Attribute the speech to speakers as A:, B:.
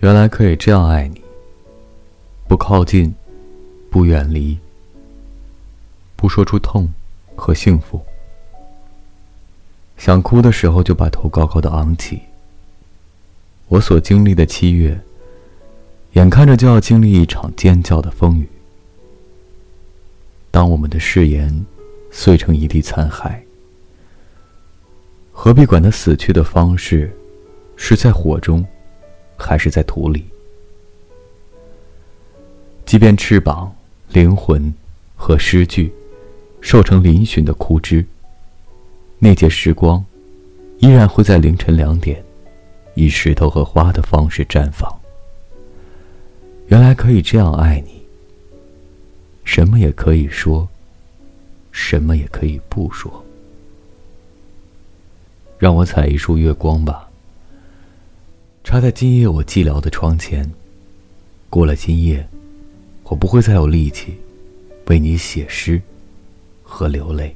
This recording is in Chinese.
A: 原来可以这样爱你，不靠近，不远离，不说出痛和幸福。想哭的时候就把头高高的昂起。我所经历的七月，眼看着就要经历一场尖叫的风雨。当我们的誓言碎成一地残骸，何必管他死去的方式是在火中？还是在土里。即便翅膀、灵魂和诗句瘦成嶙峋的枯枝，那节时光依然会在凌晨两点，以石头和花的方式绽放。原来可以这样爱你，什么也可以说，什么也可以不说。让我采一束月光吧。插在今夜我寂寥的窗前。过了今夜，我不会再有力气为你写诗和流泪。